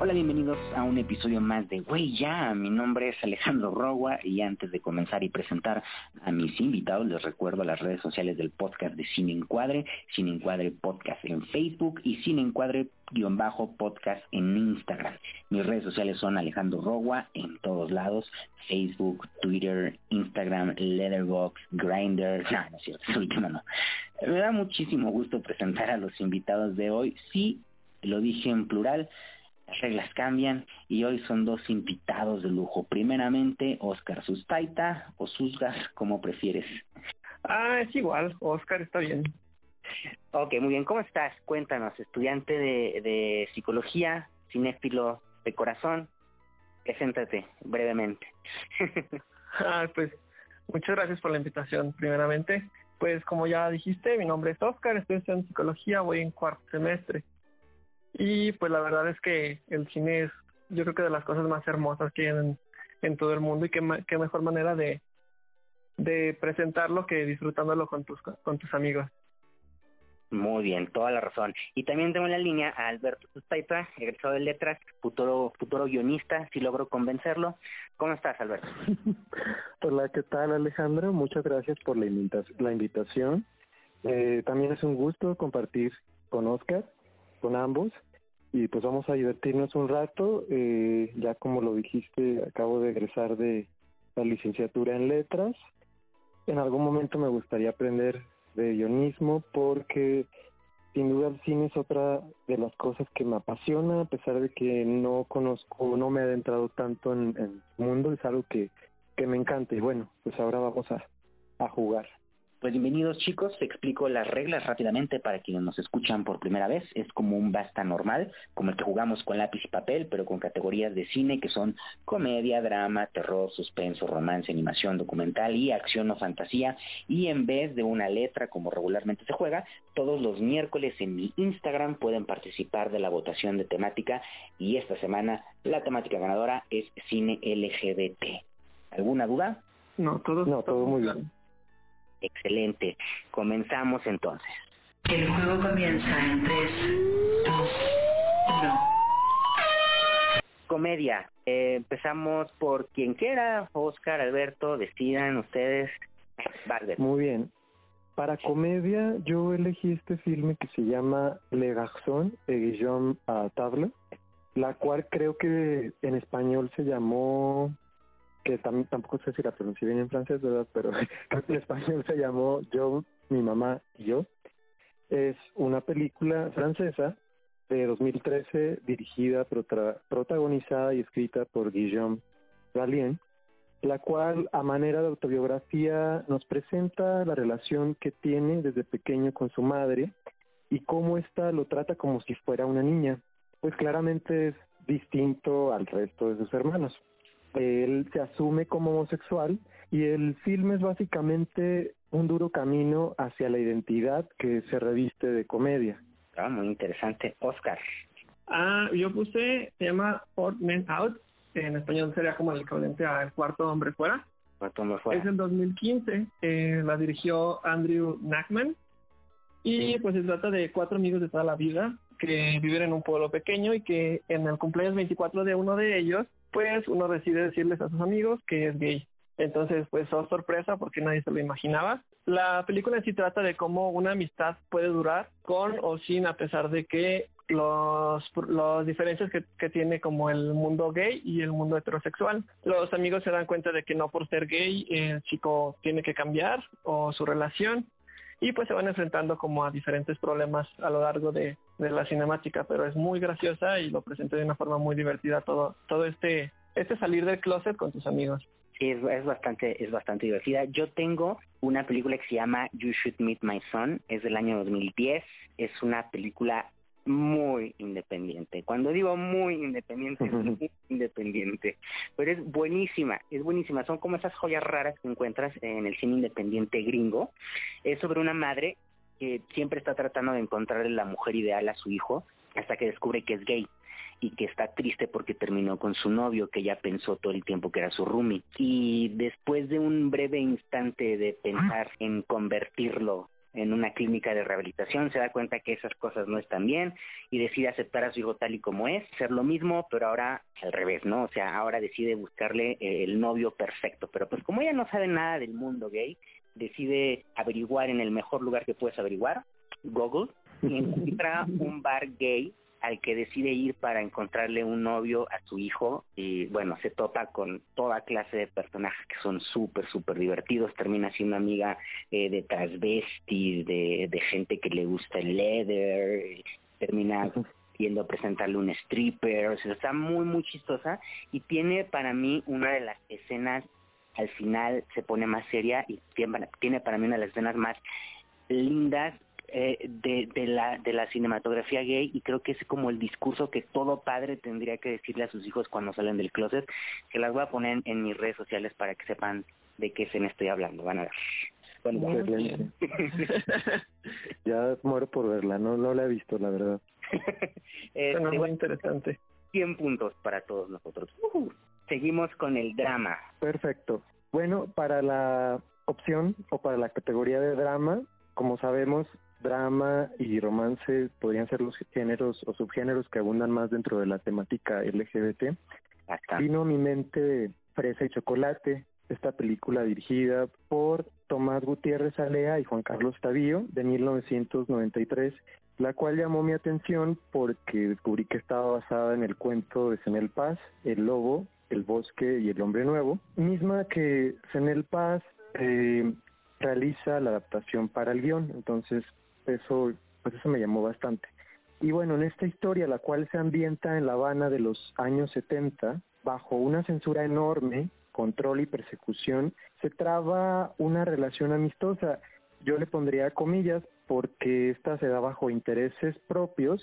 Hola, bienvenidos a un episodio más de Güey Ya. Mi nombre es Alejandro Rogua y antes de comenzar y presentar a mis invitados, les recuerdo las redes sociales del podcast de Cine Encuadre, Cine Encuadre Podcast en Facebook y Cine Encuadre-podcast en Instagram. Mis redes sociales son Alejandro Rogua en todos lados, Facebook, Twitter, Instagram, Letterboxd, Grindr. No, no es cierto, es último no. Me da muchísimo gusto presentar a los invitados de hoy. Sí, lo dije en plural las reglas cambian y hoy son dos invitados de lujo. Primeramente, Oscar Sustaita o Susgas, como prefieres. Ah, es igual, Oscar está bien. Ok, muy bien. ¿Cómo estás? Cuéntanos, estudiante de, de psicología, cinéfilo de corazón. Preséntate brevemente. ah, pues muchas gracias por la invitación, primeramente. Pues como ya dijiste, mi nombre es Oscar, estoy estudiando psicología, voy en cuarto semestre. Y pues la verdad es que el cine es, yo creo que de las cosas más hermosas que hay en, en todo el mundo y qué, qué mejor manera de, de presentarlo que disfrutándolo con tus, con tus amigos. Muy bien, toda la razón. Y también tengo en la línea a Alberto Sustaita, egresado de letras, futuro, futuro guionista, si logro convencerlo. ¿Cómo estás, Alberto? Hola, ¿qué tal, Alejandro? Muchas gracias por la, la invitación. Eh, también es un gusto compartir con Oscar con ambos y pues vamos a divertirnos un rato. Eh, ya como lo dijiste, acabo de egresar de la licenciatura en letras. En algún momento me gustaría aprender de guionismo porque sin duda el cine es otra de las cosas que me apasiona, a pesar de que no conozco, no me he adentrado tanto en, el mundo, es algo que, que me encanta y bueno, pues ahora vamos a, a jugar. Pues bienvenidos chicos, te explico las reglas rápidamente para quienes nos escuchan por primera vez. Es como un basta normal, como el que jugamos con lápiz y papel, pero con categorías de cine que son comedia, drama, terror, suspenso, romance, animación, documental y acción o fantasía. Y en vez de una letra como regularmente se juega, todos los miércoles en mi Instagram pueden participar de la votación de temática y esta semana la temática ganadora es cine LGBT. ¿Alguna duda? No, todo, no, todo muy bien. Excelente. Comenzamos entonces. El juego comienza en 3, 2, 1. Comedia. Eh, empezamos por quien quiera. Oscar, Alberto, decidan ustedes. Muy bien. Para comedia, yo elegí este filme que se llama Le Garçon de Guillaume Table, la cual creo que en español se llamó que tampoco sé si la pronuncié bien en francés, ¿verdad? Pero en español se llamó Yo, mi mamá y yo. Es una película francesa de 2013 dirigida, protagonizada y escrita por Guillaume Galien, la cual a manera de autobiografía nos presenta la relación que tiene desde pequeño con su madre y cómo ésta lo trata como si fuera una niña, pues claramente es distinto al resto de sus hermanos él se asume como homosexual y el film es básicamente un duro camino hacia la identidad que se reviste de comedia. Ah, muy interesante. Oscar. Ah, yo puse, se llama Odd Men Out, en español sería como el equivalente a El Cuarto Hombre Fuera. Cuarto Hombre Fuera. Es en 2015, eh, la dirigió Andrew Nachman y pues se trata de cuatro amigos de toda la vida que viven en un pueblo pequeño y que en el cumpleaños 24 de uno de ellos pues uno decide decirles a sus amigos que es gay. Entonces, pues, oh sorpresa porque nadie se lo imaginaba. La película en sí trata de cómo una amistad puede durar con o sin, a pesar de que los, las diferencias que, que tiene como el mundo gay y el mundo heterosexual. Los amigos se dan cuenta de que no por ser gay el chico tiene que cambiar o su relación y pues se van enfrentando como a diferentes problemas a lo largo de, la cinemática, pero es muy graciosa y lo presenté de una forma muy divertida todo, todo este, este salir del closet con tus amigos. Es, bastante, es bastante divertida. Yo tengo una película que se llama You Should Meet My Son, es del año 2010, es una película muy independiente. Cuando digo muy independiente, es muy independiente. Pero es buenísima, es buenísima. Son como esas joyas raras que encuentras en el cine independiente gringo. Es sobre una madre que siempre está tratando de encontrarle la mujer ideal a su hijo hasta que descubre que es gay y que está triste porque terminó con su novio, que ya pensó todo el tiempo que era su roomie. Y después de un breve instante de pensar en convertirlo en una clínica de rehabilitación, se da cuenta que esas cosas no están bien y decide aceptar a su hijo tal y como es, ser lo mismo, pero ahora al revés, ¿no? O sea, ahora decide buscarle eh, el novio perfecto, pero pues como ella no sabe nada del mundo gay, decide averiguar en el mejor lugar que puedes averiguar, Google, y encuentra un bar gay al que decide ir para encontrarle un novio a su hijo y bueno, se topa con toda clase de personajes que son súper, súper divertidos, termina siendo amiga eh, de transvestis, de, de gente que le gusta el leather, termina yendo a presentarle un stripper, o sea, está muy, muy chistosa. Y tiene para mí una de las escenas, al final se pone más seria y tiene, tiene para mí una de las escenas más lindas eh, de, de, la, de la cinematografía gay y creo que es como el discurso que todo padre tendría que decirle a sus hijos cuando salen del closet, que las voy a poner en, mis redes sociales para que sepan de qué se me estoy hablando. Van a ver. Bueno, ya muero por verla, no no la he visto, la verdad. es este, muy interesante. 100 puntos para todos nosotros. Seguimos con el drama. Perfecto. Bueno, para la opción o para la categoría de drama, como sabemos, drama y romance podrían ser los géneros o subgéneros que abundan más dentro de la temática LGBT. Vino a mi mente Fresa y Chocolate, esta película dirigida por Tomás Gutiérrez Alea y Juan Carlos Tavío de 1993, la cual llamó mi atención porque descubrí que estaba basada en el cuento de Senel Paz, El Lobo, El Bosque y El Hombre Nuevo, misma que Senel Paz eh, realiza la adaptación para el guion, entonces eso, pues eso me llamó bastante. Y bueno, en esta historia, la cual se ambienta en La Habana de los años 70, bajo una censura enorme, control y persecución, se traba una relación amistosa. Yo le pondría comillas porque esta se da bajo intereses propios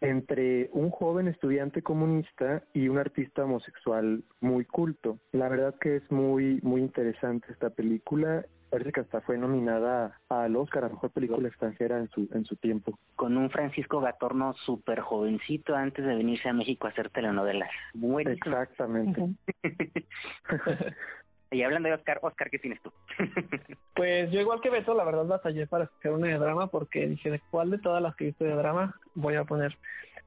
entre un joven estudiante comunista y un artista homosexual muy culto. La verdad que es muy muy interesante esta película parece que hasta fue nominada al Oscar a Mejor Película Extranjera en su, en su tiempo. Con un Francisco Gatorno súper jovencito antes de venirse a México a hacer telenovelas. Bueno. Exactamente. y hablando de Oscar, Oscar, ¿qué tienes tú? pues yo igual que Beto, la verdad batallé para escoger una de drama porque dije, ¿de cuál de todas las que viste de drama voy a poner?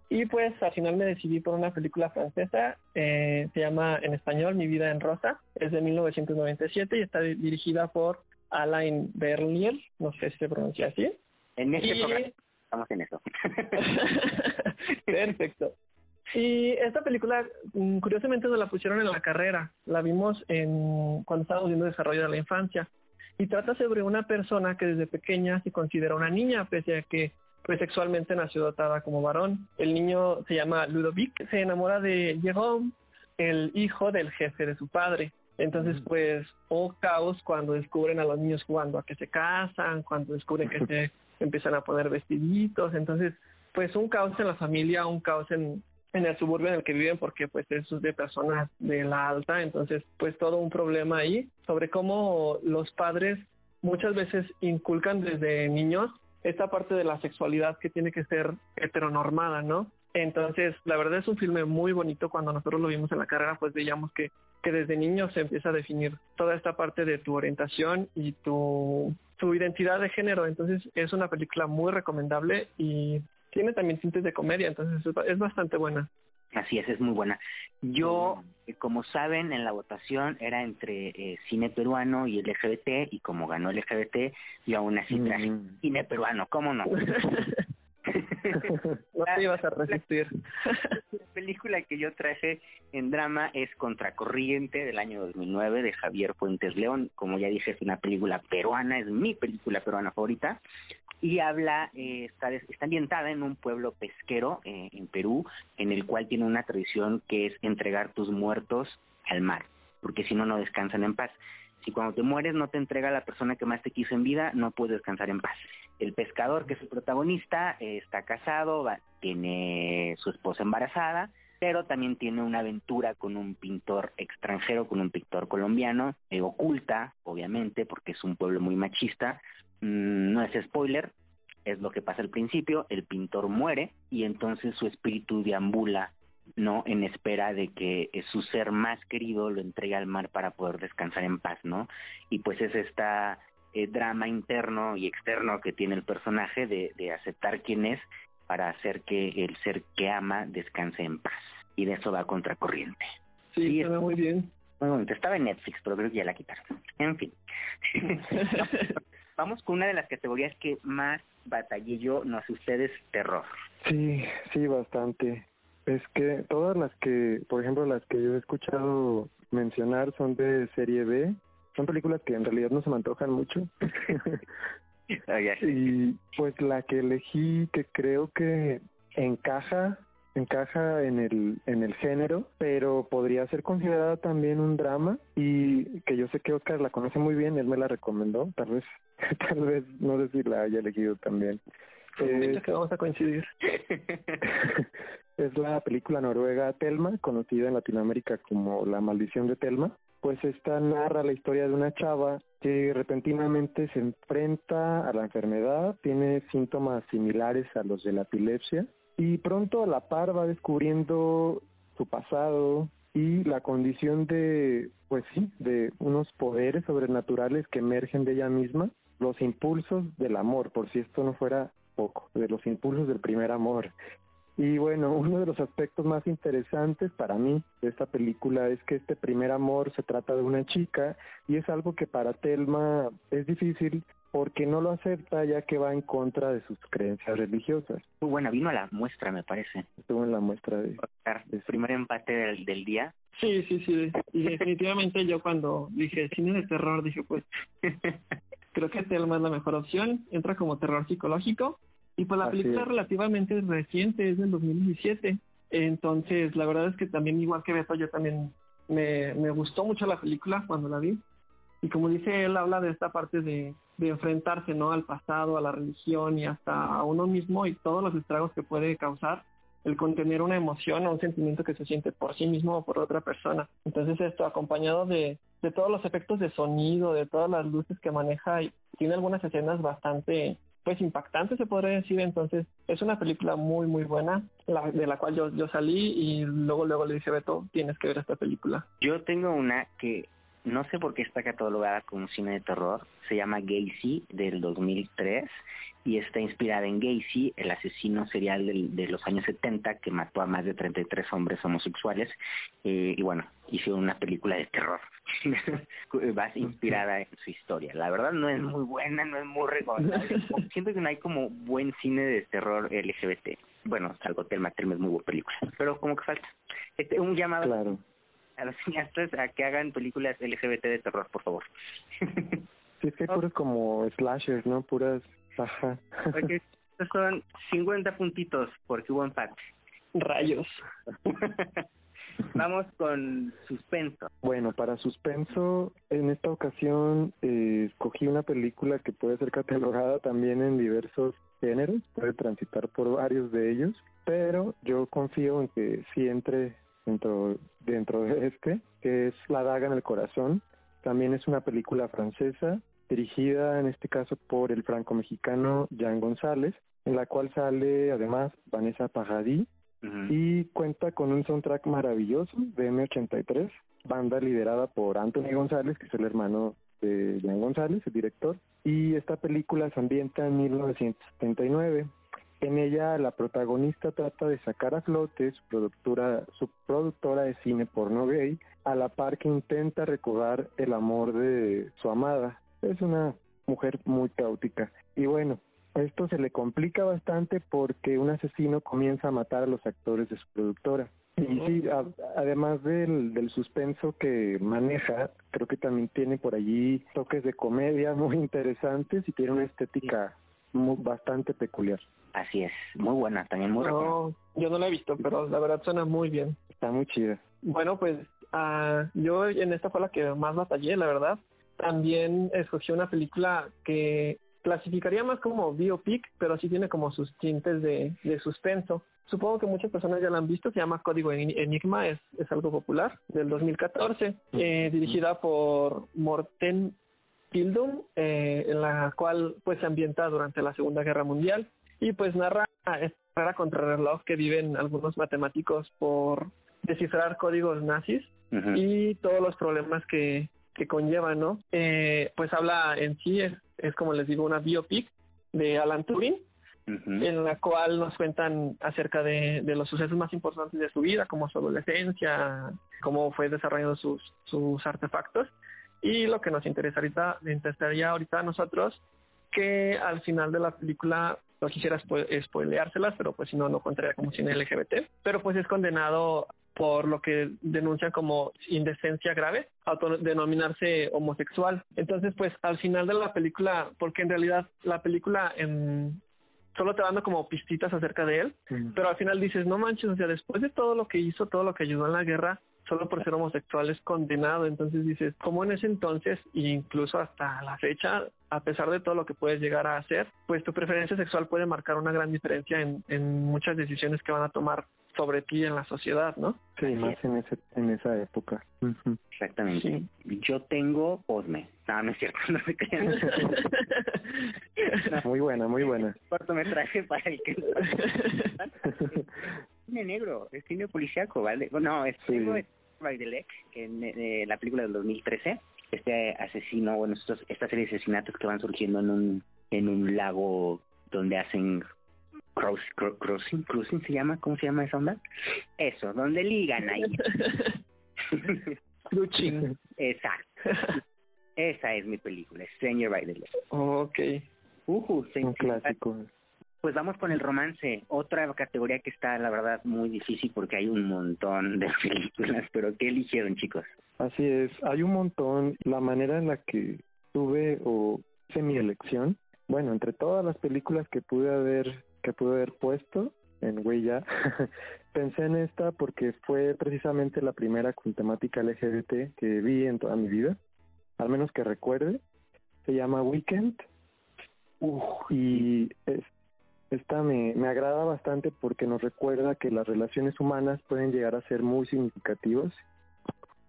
Y pues al final me decidí por una película francesa, eh, se llama en español Mi vida en rosa, es de 1997 y está dirigida por Alain Bernier, no sé si se pronuncia así. En este programa estamos en eso. Perfecto. Y esta película, mm, curiosamente, nos la pusieron en la carrera. La vimos en cuando estábamos viendo desarrollo de la infancia. Y trata sobre una persona que desde pequeña se considera una niña, pese a que pues sexualmente nació dotada como varón. El niño se llama Ludovic, se enamora de Jérôme, el hijo del jefe de su padre. Entonces, pues, oh caos cuando descubren a los niños jugando a que se casan, cuando descubren que se empiezan a poner vestiditos. Entonces, pues, un caos en la familia, un caos en, en el suburbio en el que viven porque pues es de personas de la alta, entonces pues todo un problema ahí sobre cómo los padres muchas veces inculcan desde niños esta parte de la sexualidad que tiene que ser heteronormada, ¿no? Entonces, la verdad es un filme muy bonito. Cuando nosotros lo vimos en la carrera, pues veíamos que, que desde niño se empieza a definir toda esta parte de tu orientación y tu, tu identidad de género. Entonces, es una película muy recomendable y tiene también tintes de comedia, entonces es bastante buena. Así es, es muy buena. Yo, eh, como saben, en la votación era entre eh, cine peruano y LGBT, y como ganó el LGBT, yo aún así traje mm. cine peruano, ¿cómo no? no te ibas a resistir. La película que yo traje en drama es Contracorriente del año 2009 de Javier Fuentes León. Como ya dije, es una película peruana, es mi película peruana favorita y habla, eh, está, está ambientada en un pueblo pesquero eh, en Perú, en el cual tiene una tradición que es entregar tus muertos al mar, porque si no, no descansan en paz. Si cuando te mueres no te entrega la persona que más te quiso en vida, no puedes descansar en paz. El pescador, que es el protagonista, eh, está casado, tiene su esposa embarazada, pero también tiene una aventura con un pintor extranjero, con un pintor colombiano, oculta, obviamente, porque es un pueblo muy machista, no es spoiler, es lo que pasa al principio, el pintor muere y entonces su espíritu deambula, ¿no? En espera de que su ser más querido lo entregue al mar para poder descansar en paz, ¿no? Y pues es esta eh, drama interno y externo que tiene el personaje de, de aceptar quién es para hacer que el ser que ama descanse en paz. Y de eso va contracorriente. Sí, Sí, muy bien. Muy bonito. Estaba en Netflix, pero creo que ya la quitaron. En fin. Vamos con una de las categorías que más batallé yo, no sé ustedes, terror. Sí, sí, bastante. Es que todas las que, por ejemplo, las que yo he escuchado mencionar son de serie B. Son películas que en realidad no se me antojan mucho. Oye, y pues la que elegí que creo que encaja encaja en el en el género pero podría ser considerada también un drama y que yo sé que Oscar la conoce muy bien él me la recomendó tal vez tal vez no sé si la haya elegido también. Es, que vamos a coincidir. es la película noruega Telma conocida en Latinoamérica como La maldición de Telma. Pues esta narra la historia de una chava que repentinamente se enfrenta a la enfermedad, tiene síntomas similares a los de la epilepsia y pronto a la par va descubriendo su pasado y la condición de, pues sí, de unos poderes sobrenaturales que emergen de ella misma, los impulsos del amor, por si esto no fuera poco, de los impulsos del primer amor. Y bueno, uno de los aspectos más interesantes para mí de esta película es que este primer amor se trata de una chica y es algo que para Telma es difícil porque no lo acepta ya que va en contra de sus creencias religiosas. muy buena, vino a la muestra, me parece. Estuvo en la muestra de... El primer empate del, del día. Sí, sí, sí. Y definitivamente yo cuando dije cine de terror, dije pues creo que Telma es la mejor opción. Entra como terror psicológico. Y pues la Así película es. es relativamente reciente, es del 2017. Entonces, la verdad es que también, igual que Beto, yo también me, me gustó mucho la película cuando la vi. Y como dice él, habla de esta parte de, de enfrentarse ¿no? al pasado, a la religión y hasta a uno mismo y todos los estragos que puede causar el contener una emoción o un sentimiento que se siente por sí mismo o por otra persona. Entonces esto acompañado de, de todos los efectos de sonido, de todas las luces que maneja y tiene algunas escenas bastante pues impactantes se podría decir entonces es una película muy muy buena la, de la cual yo, yo salí y luego luego le dije Beto tienes que ver esta película Yo tengo una que no sé por qué está catalogada como cine de terror. Se llama Gacy del 2003 y está inspirada en Gacy, el asesino serial del- de los años 70 que mató a más de 33 hombres homosexuales. Eh, y bueno, hizo una película de terror. Va inspirada en su historia. La verdad no es muy buena, no es muy recomendable. Siento que no hay como buen cine de terror LGBT. Bueno, salvo Telma, Telma es muy buena película. Pero como que falta. Este, un llamado Claro. a los cineastas a que hagan películas LGBT de terror, por favor. Sí, es que hay puros como slashers, ¿no? Puras... Ajá. Porque estos son 50 puntitos porque hubo empate. rayos Vamos con suspenso. Bueno, para suspenso, en esta ocasión eh, escogí una película que puede ser catalogada también en diversos géneros, puede transitar por varios de ellos, pero yo confío en que sí entre dentro, dentro de este, que es La daga en el corazón. También es una película francesa, dirigida en este caso por el franco-mexicano Jean González, en la cual sale además Vanessa Ujú. y cuenta con un soundtrack maravilloso de M83, banda liderada por Anthony González, que es el hermano de Jean González, el director, y esta película se ambienta en 1979. En ella la protagonista trata de sacar a flote su productora, su productora de cine porno gay, a la par que intenta recobrar el amor de su amada. Es una mujer muy caótica. Y bueno, esto se le complica bastante porque un asesino comienza a matar a los actores de su productora. Y sí, a- además del, del suspenso que maneja, creo que también tiene por allí toques de comedia muy interesantes y tiene una estética mu- bastante peculiar. Así es, muy buena, también muy no yo no la he visto pero la verdad suena muy bien Está muy chida. Bueno, pues ah, yo en esta fue la que más batallé, la verdad. También escogí una película que clasificaría más como biopic, pero sí tiene como sus tintes de, de suspenso. Supongo que muchas personas ya la han visto, se llama Código En- Enigma, es, es algo popular, del 2014, eh, dirigida por Morten Tildum, eh, en la cual pues se ambienta durante la Segunda Guerra Mundial y pues narra esta guerra contra reloj que viven algunos matemáticos por descifrar códigos nazis y todos los problemas que, que conlleva, ¿no? Eh, pues habla en sí, es, es como les digo, una biopic de Alan Turing, en la cual nos cuentan acerca de, de, los sucesos más importantes de su vida, como su adolescencia, cómo fue desarrollando sus, sus artefactos. Y lo que nos interesa ahorita, interesaría ahorita a nosotros, que al final de la película, no quisiera spoileárselas, pero pues si no, no contaría como cine LGBT, pero pues es condenado por lo que denuncian como indecencia grave, autodenominarse homosexual. Entonces, pues al final de la película, porque en realidad la película en solo te dando como pistitas acerca de él, pero al final dices, no manches, o sea, después de todo lo que hizo, todo lo que ayudó en la guerra, solo por ser homosexual es condenado. Entonces dices, ¿cómo en ese entonces, e incluso hasta la fecha, a pesar de todo lo que puedes llegar a hacer, pues tu preferencia sexual puede marcar una gran diferencia en, en muchas decisiones que van a tomar sobre ti en la sociedad, ¿no? Sí, más en, ese, en esa época. Exactamente. Yo tengo Posme. No, no es cierto, no me crean. muy buena, muy buena. Cortometraje para el que... cine negro, es cine policíaco, ¿vale? No, es cine by the Lake, en eh, la película del 2013. Este asesino, bueno, estos, esta serie de asesinatos que van surgiendo en un, en un lago donde hacen Cross, crossing, cruising se llama, ¿cómo se llama esa onda? Eso, donde ligan ahí. Cruising. Exacto. Esa es mi película, Stranger by the Lake. ok. Uh, Un clásico. Pues vamos con el romance, otra categoría que está, la verdad, muy difícil porque hay un montón de películas, pero ¿qué eligieron, chicos? Así es, hay un montón. La manera en la que tuve o hice mi elección, bueno, entre todas las películas que pude haber que pude haber puesto en Huella. Pensé en esta porque fue precisamente la primera con temática LGBT que vi en toda mi vida, al menos que recuerde. Se llama Weekend. y esta me, me agrada bastante porque nos recuerda que las relaciones humanas pueden llegar a ser muy significativas,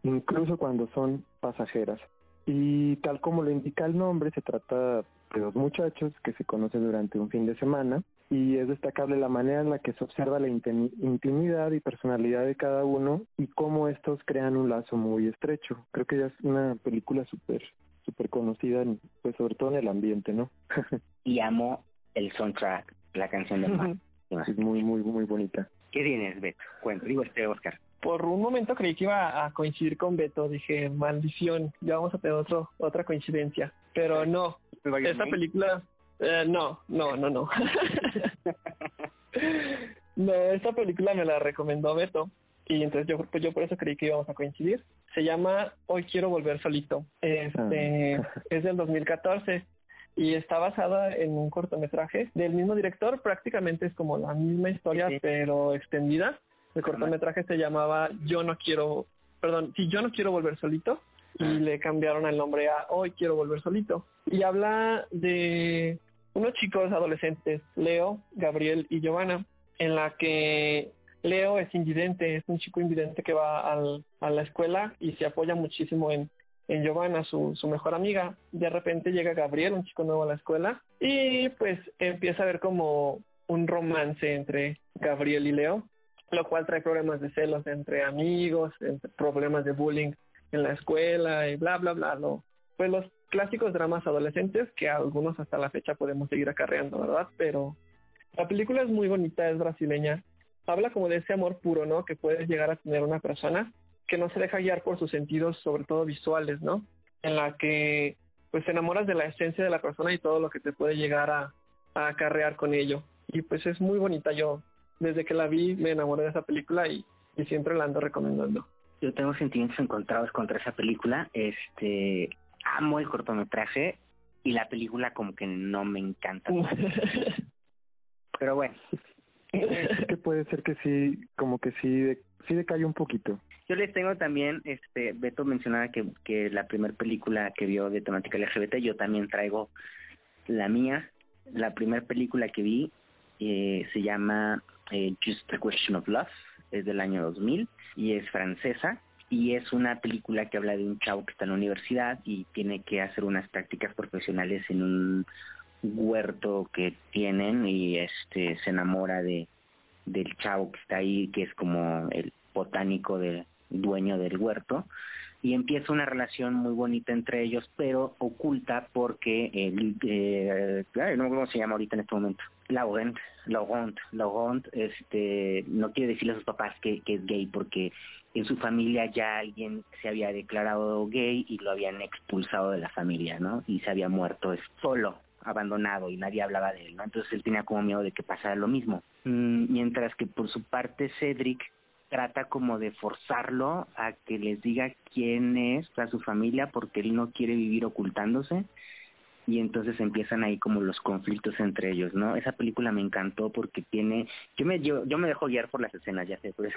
incluso cuando son pasajeras. Y tal como lo indica el nombre, se trata de dos muchachos que se conocen durante un fin de semana y es destacable la manera en la que se observa la intimidad y personalidad de cada uno y cómo estos crean un lazo muy estrecho. Creo que ya es una película súper súper conocida, pues sobre todo en el ambiente, ¿no? y amo el soundtrack, la canción de Mar. Es muy, muy, muy bonita. ¿Qué tienes, Beto? Cuento, digo este, Oscar. Por un momento creí que iba a coincidir con Beto, dije, maldición, ya vamos a tener otro, otra coincidencia. Pero no, esa película eh, no, no, no, no. no, esta película me la recomendó Beto y entonces yo pues yo por eso creí que íbamos a coincidir. Se llama Hoy quiero volver solito. Este ah. es del 2014 y está basada en un cortometraje del mismo director, prácticamente es como la misma historia pero extendida. El cortometraje se llamaba Yo no quiero, perdón, si yo no quiero volver solito y le cambiaron el nombre a Hoy quiero volver solito. Y habla de unos chicos adolescentes, Leo, Gabriel y Giovanna, en la que Leo es invidente, es un chico invidente que va al, a la escuela y se apoya muchísimo en, en Giovanna, su, su mejor amiga. De repente llega Gabriel, un chico nuevo a la escuela, y pues empieza a ver como un romance entre Gabriel y Leo, lo cual trae problemas de celos entre amigos, problemas de bullying en la escuela y bla, bla, bla. Lo, pues los clásicos dramas adolescentes que algunos hasta la fecha podemos seguir acarreando, ¿verdad? Pero la película es muy bonita, es brasileña. Habla como de ese amor puro, ¿no? Que puedes llegar a tener una persona que no se deja guiar por sus sentidos, sobre todo visuales, ¿no? En la que pues te enamoras de la esencia de la persona y todo lo que te puede llegar a, acarrear con ello. Y pues es muy bonita. Yo desde que la vi me enamoré de esa película y siempre la ando recomendando yo tengo sentimientos encontrados contra esa película. Este, amo el cortometraje y la película como que no me encanta. Pero bueno. que puede ser que sí, como que sí, de, sí decae un poquito. Yo les tengo también, este, Beto mencionaba que, que la primera película que vio de temática LGBT, yo también traigo la mía. La primera película que vi eh, se llama eh, Just a Question of Love, es del año 2000 y es francesa y es una película que habla de un chavo que está en la universidad y tiene que hacer unas prácticas profesionales en un huerto que tienen y este se enamora de del chavo que está ahí que es como el botánico del dueño del huerto y empieza una relación muy bonita entre ellos, pero oculta porque el, eh, no sé cómo se llama ahorita en este momento, Laurent, Laurent, Laurent, este, no quiere decirle a sus papás que, que es gay porque en su familia ya alguien se había declarado gay y lo habían expulsado de la familia, ¿no? Y se había muerto solo, abandonado y nadie hablaba de él, ¿no? Entonces él tenía como miedo de que pasara lo mismo. Mm, mientras que por su parte Cedric trata como de forzarlo a que les diga quién es a su familia porque él no quiere vivir ocultándose y entonces empiezan ahí como los conflictos entre ellos, ¿no? Esa película me encantó porque tiene, yo me yo, yo me dejo guiar por las escenas, ya sé, pero es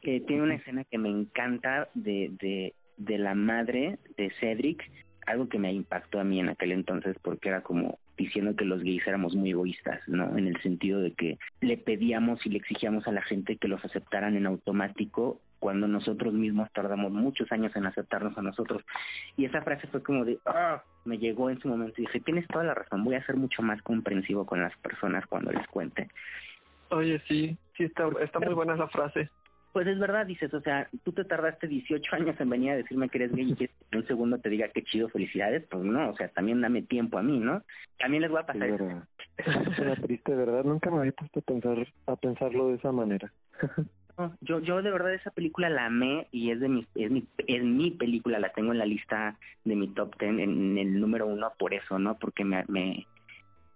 que tiene una escena que me encanta de de de la madre de Cedric, algo que me impactó a mí en aquel entonces porque era como diciendo que los gays éramos muy egoístas, ¿no? En el sentido de que le pedíamos y le exigíamos a la gente que los aceptaran en automático cuando nosotros mismos tardamos muchos años en aceptarnos a nosotros. Y esa frase fue como de, ah, me llegó en su momento y dije, tienes toda la razón, voy a ser mucho más comprensivo con las personas cuando les cuente. Oye, sí, sí, está, está muy buena esa frase pues es verdad, dices, o sea, tú te tardaste 18 años en venir a decirme que eres gay y que en un segundo te diga qué chido, felicidades, pues no, o sea, también dame tiempo a mí, ¿no? También les voy a pasar eso. Es una triste verdad, nunca me había puesto a pensar a pensarlo de esa manera. yo yo de verdad esa película la amé y es de mi es mi es mi película, la tengo en la lista de mi top ten en, el número uno por eso, ¿no? Porque me me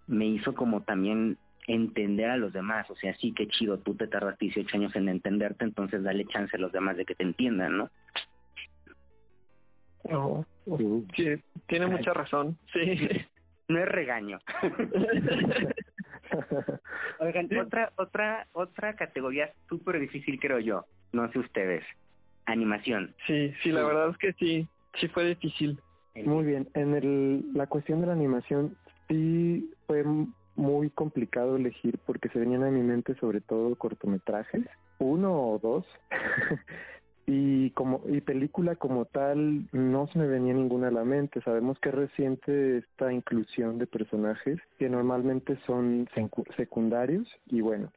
me hizo como también entender a los demás. O sea, sí, qué chido, tú te tardas 18 años en entenderte, entonces dale chance a los demás de que te entiendan, ¿no? Oh, sí, tiene mucha razón, sí. No es regaño. Oigan, otra, otra, otra categoría súper difícil creo yo, no sé ustedes, animación. Sí, sí, la verdad es que sí, sí fue difícil. Muy bien, en el, la cuestión de la animación sí fue muy complicado elegir porque se venían a mi mente sobre todo cortometrajes, uno o dos. y como y película como tal no se me venía ninguna a la mente. Sabemos que es reciente esta inclusión de personajes que normalmente son secundarios y bueno,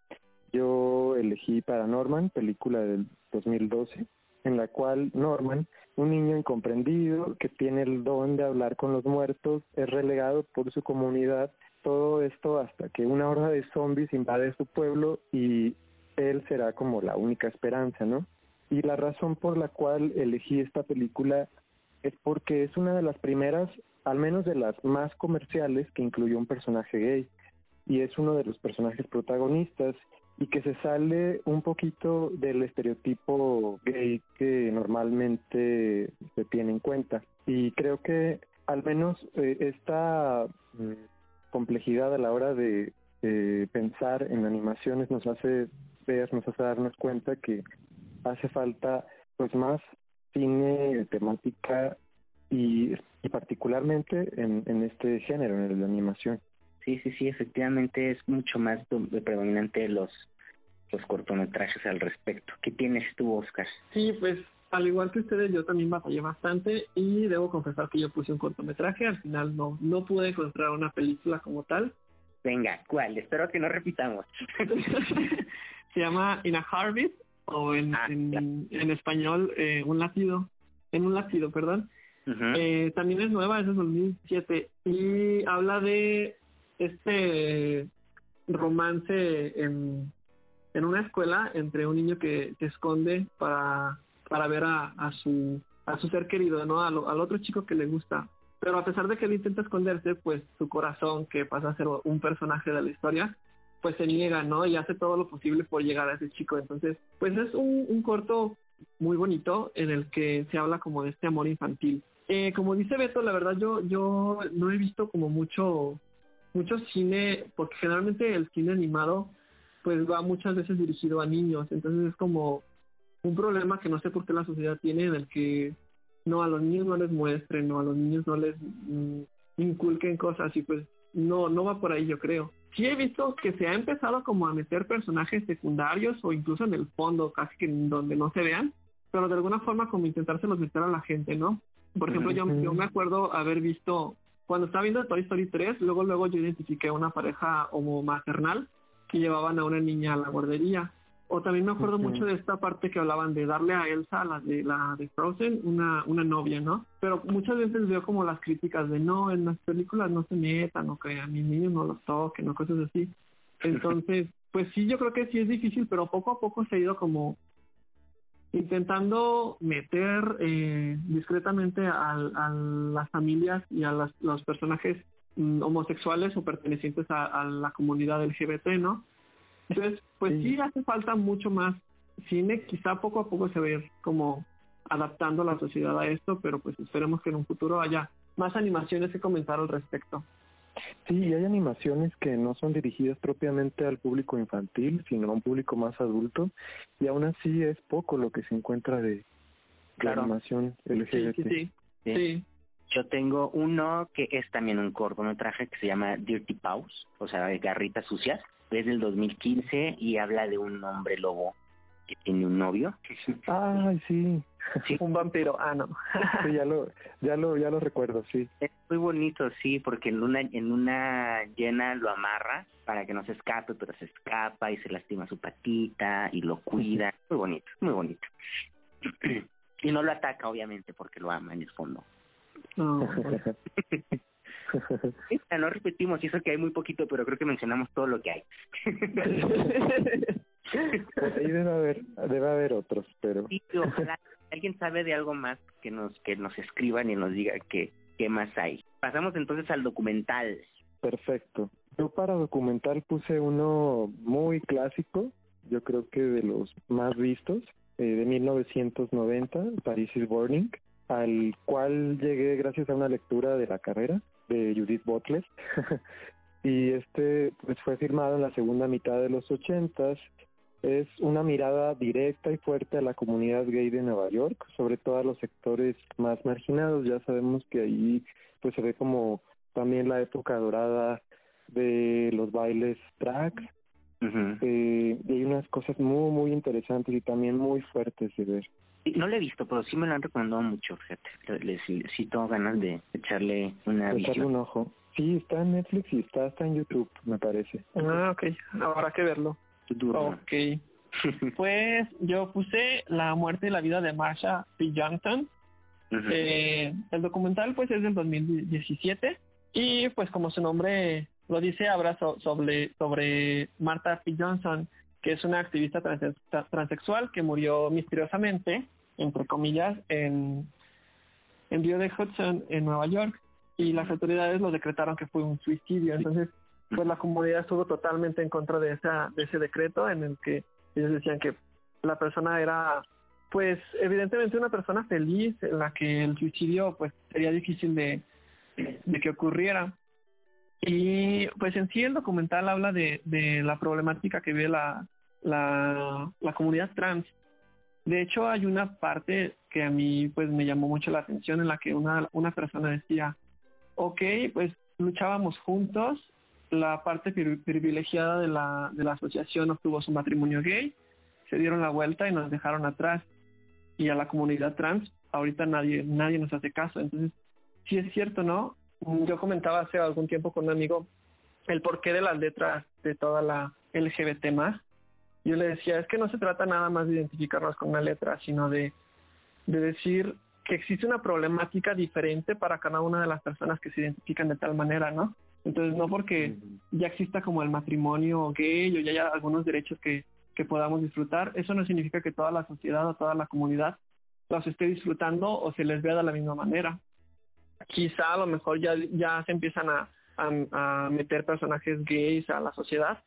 yo elegí para Norman, película del 2012, en la cual Norman, un niño incomprendido que tiene el don de hablar con los muertos, es relegado por su comunidad todo esto hasta que una horda de zombies invade su pueblo y él será como la única esperanza, ¿no? Y la razón por la cual elegí esta película es porque es una de las primeras, al menos de las más comerciales, que incluyó un personaje gay. Y es uno de los personajes protagonistas y que se sale un poquito del estereotipo gay que normalmente se tiene en cuenta. Y creo que al menos eh, esta mm, complejidad a la hora de, pensar en animaciones nos hace ver, nos hace darnos cuenta que hace falta pues más cine temática y, particularmente en, en este género, en la animación. Sí, sí, sí, efectivamente es mucho más predominante los los cortometrajes al respecto. ¿Qué tienes tú, Oscar? Sí, pues al igual que ustedes, yo también batallé bastante y debo confesar que yo puse un cortometraje. Al final no, no pude encontrar una película como tal. Venga, ¿cuál? Espero que no repitamos. Se llama In a Harvest o en, ah, en, español eh, Un latido. En un latido, perdón. eh, también es nueva, es de 2007 y habla de este romance en, en una escuela entre un niño que se esconde para para ver a, a su a su ser querido, ¿no? Al, al otro chico que le gusta. Pero a pesar de que él intenta esconderse, pues su corazón, que pasa a ser un personaje de la historia, pues se niega, ¿no? Y hace todo lo posible por llegar a ese chico. Entonces, pues es un, un corto muy bonito en el que se habla como de este amor infantil. Eh, como dice Beto, la verdad yo yo no he visto como mucho mucho cine, porque generalmente el cine animado pues va muchas veces dirigido a niños, entonces es como un problema que no sé por qué la sociedad tiene en el que no a los niños no les muestren, no a los niños no les mm, inculquen cosas y pues no no va por ahí yo creo. Sí he visto que se ha empezado como a meter personajes secundarios o incluso en el fondo, casi que en donde no se vean, pero de alguna forma como intentárselos meter a la gente, ¿no? Por ejemplo, yo, yo me acuerdo haber visto, cuando estaba viendo Toy Story 3, luego luego yo identifiqué a una pareja homo maternal que llevaban a una niña a la guardería O también me acuerdo mucho de esta parte que hablaban de darle a Elsa, la de la de Frozen, una, una novia, ¿no? Pero muchas veces veo como las críticas de no, en las películas no se metan, o que a mis niños no los toquen, o cosas así. Entonces, pues sí, yo creo que sí es difícil, pero poco a poco se ha ido como intentando meter eh, discretamente a, las familias y a las- los personajes mm, homosexuales o pertenecientes a, a la comunidad LGBT, ¿no? Entonces, pues Sí. sí hace falta mucho más cine, quizá poco a poco se va a ir como adaptando la sociedad a esto, pero pues esperemos que en un futuro haya más animaciones que comentar al respecto. Sí, y hay animaciones que no son dirigidas propiamente al público infantil, sino a un público más adulto, y aún así es poco lo que se encuentra de, Claro. animación LGBT. sí, sí. Sí. sí. Yo tengo uno que es también un cortometraje que se llama Dirty Paws, o sea, garritas sucias. Es del 2015 y habla de un hombre lobo que tiene un novio. Ay, sí. Sí, Un vampiro, ah, no. Sí, ya lo, ya lo, ya lo recuerdo, sí. es muy bonito, sí, porque en una, en una llena lo amarra para que no se escape, pero se escapa y se lastima su patita y lo cuida. Muy bonito, muy bonito. Y no lo ataca, obviamente, porque lo ama en el fondo. Ya no repetimos, y eso que hay muy poquito, pero creo que mencionamos todo lo que hay. Pues ahí debe haber, debe haber otros, pero Sí, ojalá alguien sabe de algo más que nos que nos escriban y nos diga qué qué más hay. Pasamos entonces al documental. perfecto. Yo para documental puse uno muy clásico, yo creo que de los más vistos, eh, de 1990, Paris is Burning, al cual llegué gracias a una lectura de la carrera de Judith Butler. y este pues fue filmado en la segunda mitad de los ochentas. Es una mirada directa y fuerte a la comunidad gay de Nueva York, sobre todo a los sectores más marginados. Ya sabemos que ahí pues se ve como también la época dorada de los bailes drag. Eh, y hay unas cosas muy, muy interesantes y también muy fuertes de ver. Sí, No lo he visto, pero sí me lo han recomendado mucho, fíjate. Le, le- sí, tengo ganas de echarle una Echarle visión. un ojo. Sí, está en Netflix y está hasta en YouTube, me parece. ah, ok, habrá que verlo. Turno. Ok. Pues yo puse La muerte y la vida de Marsha P. Johnson. Eh, el documental pues es del 2017 y pues como su nombre lo dice, habla so- sobre, sobre Martha P. Johnson, que es una activista transe- tra- transexual que murió misteriosamente, entre comillas, en, en Río de Hudson, en Nueva York, y las autoridades lo decretaron que fue un suicidio. Entonces, pues la comunidad estuvo totalmente en contra de, esa, de ese decreto en el que ellos decían que la persona era pues evidentemente una persona feliz en la que el suicidio pues sería difícil de, de que ocurriera y pues en sí el documental habla de, de la problemática que vive la, la, la comunidad trans. De hecho hay una parte que a mí pues me llamó mucho la atención en la que una, una persona decía ok pues luchábamos juntos. La parte pri- privilegiada de la, de la asociación obtuvo su matrimonio gay. Se dieron la vuelta y nos dejaron atrás. Y a la comunidad trans ahorita nadie nadie nos hace caso. Entonces sí es cierto no yo comentaba hace algún tiempo con un amigo el porqué de las letras de toda la LGBT más yo le decía es que no se trata nada más de identificarnos con una letra sino de de decir que existe una problemática diferente para cada una de las personas que se identifican de tal manera no entonces no porque ya exista como el matrimonio gay o ya haya algunos derechos que que podamos disfrutar. Eso no significa que toda la sociedad o toda la comunidad los esté disfrutando o se les vea de la misma manera. Quizá a lo mejor ya, ya se empiezan a, a, a meter personajes gays a la sociedad,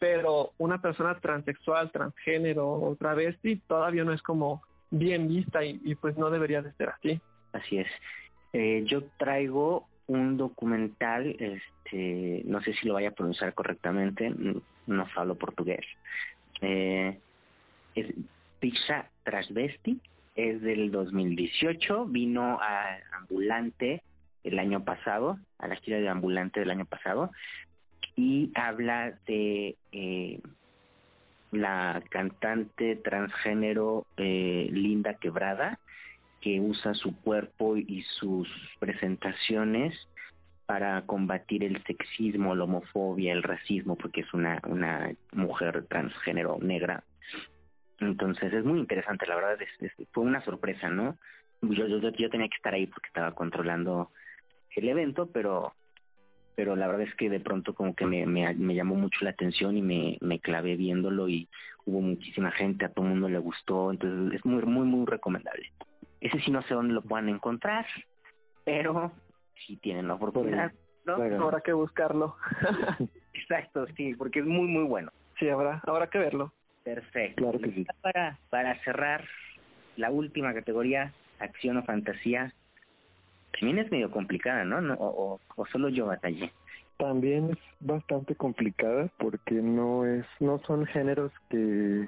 pero una persona transexual, transgénero o travesti todavía no es como bien vista y, y pues no debería de ser así. Así es. Eh, yo traigo un documental, este, no sé si lo vaya a pronunciar correctamente, n- no hablo portugués. Eh, es Pizza Transvesti, es del 2018, vino a Ambulante el año pasado, a la gira de Ambulante del año pasado, y habla de eh, la cantante transgénero eh, Linda Quebrada, que usa su cuerpo y sus presentaciones para combatir el sexismo, la homofobia, el racismo, porque es una, una mujer transgénero negra. Entonces es muy interesante, la verdad, es, fue una sorpresa, ¿no? Yo, yo, yo tenía que estar ahí porque estaba controlando el evento, pero pero la verdad es que de pronto como que me, me, me llamó mucho la atención y me, me clavé viéndolo y hubo muchísima gente, a todo el mundo le gustó, entonces es muy, muy, muy recomendable. Ese sí no sé dónde lo puedan encontrar, pero si tienen la oportunidad, ¿no? Habrá que buscarlo. Exacto, sí, porque es muy, muy bueno. Sí, habrá, habrá que verlo. Perfecto. Claro que sí. Para, para cerrar, la última categoría, acción o fantasía, también es medio complicada, ¿no? no o, o solo yo batallé. También es bastante complicada porque no es, no son géneros que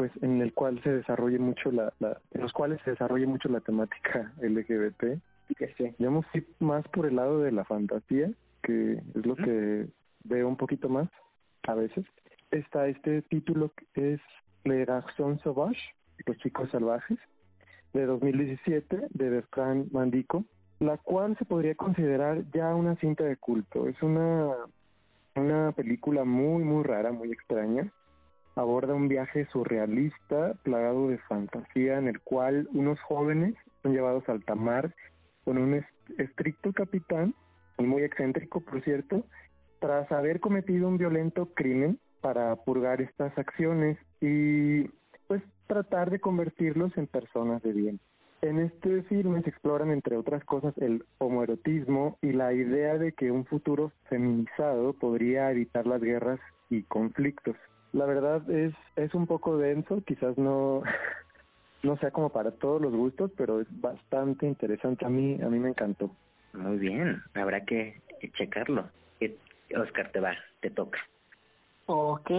pues en el cual se desarrolle mucho la, la en los cuales se desarrolle mucho la temática LGBT que sí. yo me fui más por el lado de la fantasía que es lo que veo un poquito más a veces está este título que es Le Garçon Sauvage los chicos salvajes de 2017 de Bertrand Mandico la cual se podría considerar ya una cinta de culto. Es una una película muy muy rara muy extraña. Aborda un viaje surrealista, plagado de fantasía, en el cual unos jóvenes son llevados al tamar con un estricto capitán, muy excéntrico por cierto, tras haber cometido un violento crimen para purgar estas acciones. Y tratar de convertirlos en personas de bien. En este filme se exploran, entre otras cosas, el homoerotismo y la idea de que un futuro feminizado podría evitar las guerras y conflictos. La verdad es, es un poco denso, quizás no, no sea como para todos los gustos, pero es bastante interesante. A mí, a mí me encantó. Muy bien, habrá que checarlo. Oscar, te va, te toca. Ok.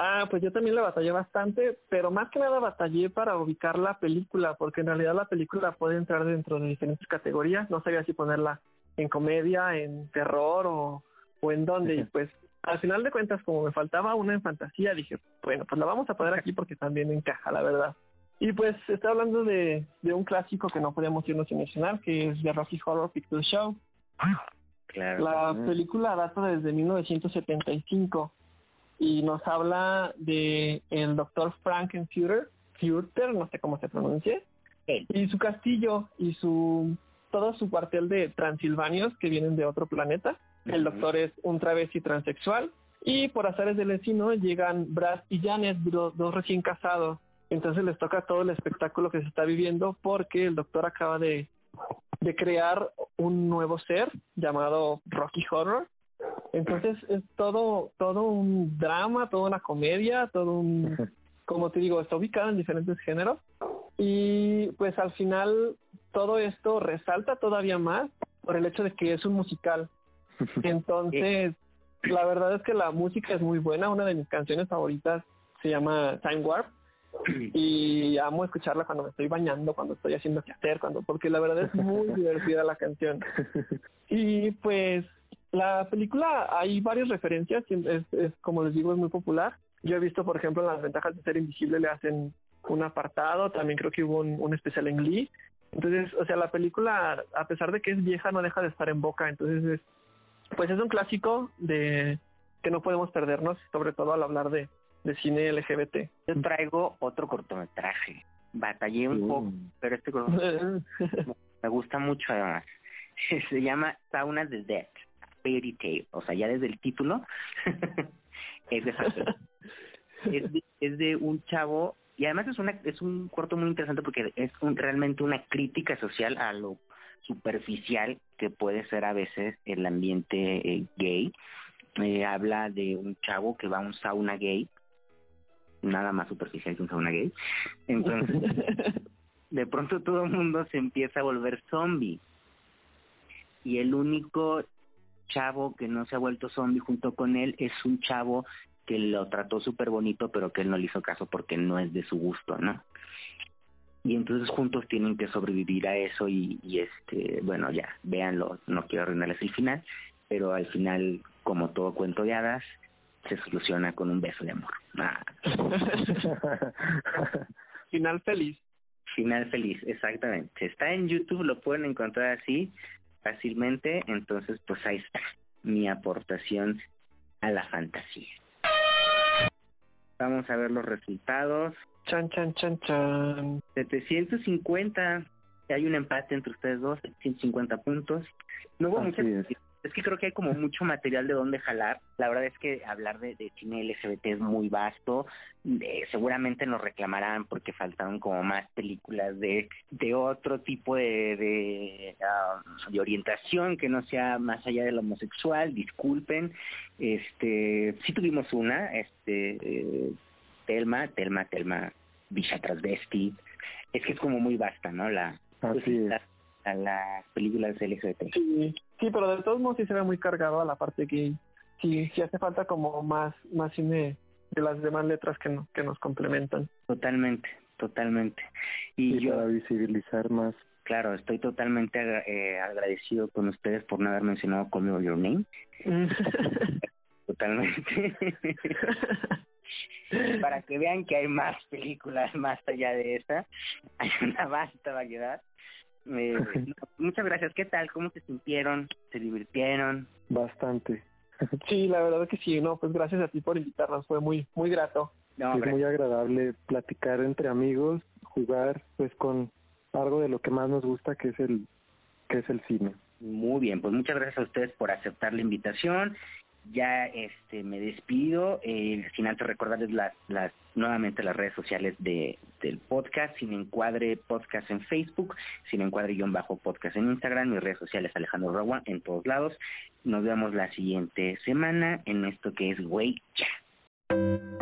Ah, pues yo también la batallé bastante, pero más que nada batallé para ubicar la película, porque en realidad la película puede entrar dentro de diferentes categorías. No sabía si ponerla en comedia, en terror o, o en dónde. Y pues al final de cuentas, como me faltaba una en fantasía, dije, bueno, pues la vamos a poner aquí porque también encaja, la verdad. Y pues está hablando de, de un clásico que no podíamos irnos sin mencionar, que es The Rocky Horror Picture Show. Claro. La película data desde 1975 y nos habla de el doctor Frankenfutter, Futter, no sé cómo se pronuncia, y su castillo y su todo su cuartel de transilvanios que vienen de otro planeta el doctor es un travesti transexual y por azares del vecino llegan Brad y Janet, dos, recién casados. Entonces les toca todo el espectáculo que se está viviendo porque el doctor acaba de, de crear un nuevo ser llamado Rocky Horror. Entonces es todo, todo un drama, toda una comedia, todo un, como te digo, está ubicado en diferentes géneros. Y pues al final todo esto resalta todavía más por el hecho de que es un musical. Entonces, la verdad es que la música es muy buena. Una de mis canciones favoritas se llama Time Warp y amo escucharla cuando me estoy bañando, cuando estoy haciendo que hacer, cuando porque la verdad es muy divertida la canción. Y pues la película hay varias referencias, es, es como les digo es muy popular. Yo he visto, por ejemplo, las ventajas de ser invisible le hacen un apartado, también creo que hubo un, un especial en Glee. Entonces, o sea, la película, a pesar de que es vieja, no deja de estar en boca. Entonces, es, pues es un clásico de que no podemos perdernos, sobre todo al hablar de, de cine LGBT. Yo traigo otro cortometraje. Batallé un poco, pero este cortometraje me gusta mucho además. Se llama Sauna de Death, Fairy Tale. O sea, ya desde el título es de es de, es de un chavo y además es una es un corto muy interesante porque es un, realmente una crítica social a lo superficial que puede ser a veces el ambiente eh, gay. Eh, habla de un chavo que va a un sauna gay, nada más superficial que un sauna gay. Entonces, de pronto todo el mundo se empieza a volver zombie. Y el único chavo que no se ha vuelto zombie junto con él es un chavo que lo trató súper bonito, pero que él no le hizo caso porque no es de su gusto, ¿no? y entonces juntos tienen que sobrevivir a eso y, y este bueno ya véanlo no quiero arruinarles el final pero al final como todo cuento de hadas se soluciona con un beso de amor ah. final feliz final feliz exactamente está en YouTube lo pueden encontrar así fácilmente entonces pues ahí está mi aportación a la fantasía Vamos a ver los resultados. Chan, chan, chan, chan. 750. Hay un empate entre ustedes dos, 150 puntos. No hubo Así mucha es. que creo que hay como mucho material de dónde jalar. La verdad es que hablar de, de cine LGBT es muy vasto. Eh, seguramente nos reclamarán porque faltaron como más películas de, de otro tipo de, de, de orientación que no sea más allá del homosexual. Disculpen. Este, sí tuvimos una, este, eh, Telma, Telma, Telma, Villa Transvesti. Es que es como muy vasta, ¿no? La, pues, es. la- a las películas LGBT. Sí, sí, pero de todos modos sí se ve muy cargado a la parte gay. Sí, sí hace falta como más, más cine de las demás letras que, no- que nos complementan. Totalmente, totalmente. Y Y yo, para visibilizar más. claro, estoy totalmente agra- eh, agradecido con ustedes por no haber mencionado Call Me Your Name. Totalmente. Para que vean que hay más películas más allá de esa. Hay una vasta variedad. Eh, no, muchas gracias. ¿Qué tal? ¿Cómo se sintieron? ¿Se divirtieron? Bastante. sí, la verdad que sí, no, pues gracias a ti por invitarnos, fue muy, muy grato. No, es muy agradable platicar entre amigos, jugar pues con algo de lo que más nos gusta que es el que es el cine. Muy bien, pues muchas gracias a ustedes por aceptar la invitación. Ya este me despido, eh, sin antes recordarles las, las nuevamente las redes sociales de del podcast, sin encuadre podcast en Facebook, sin encuadre guion bajo podcast en Instagram, mis redes sociales Alejandro Ragua en todos lados. Nos vemos la siguiente semana en esto que es Güey Ya.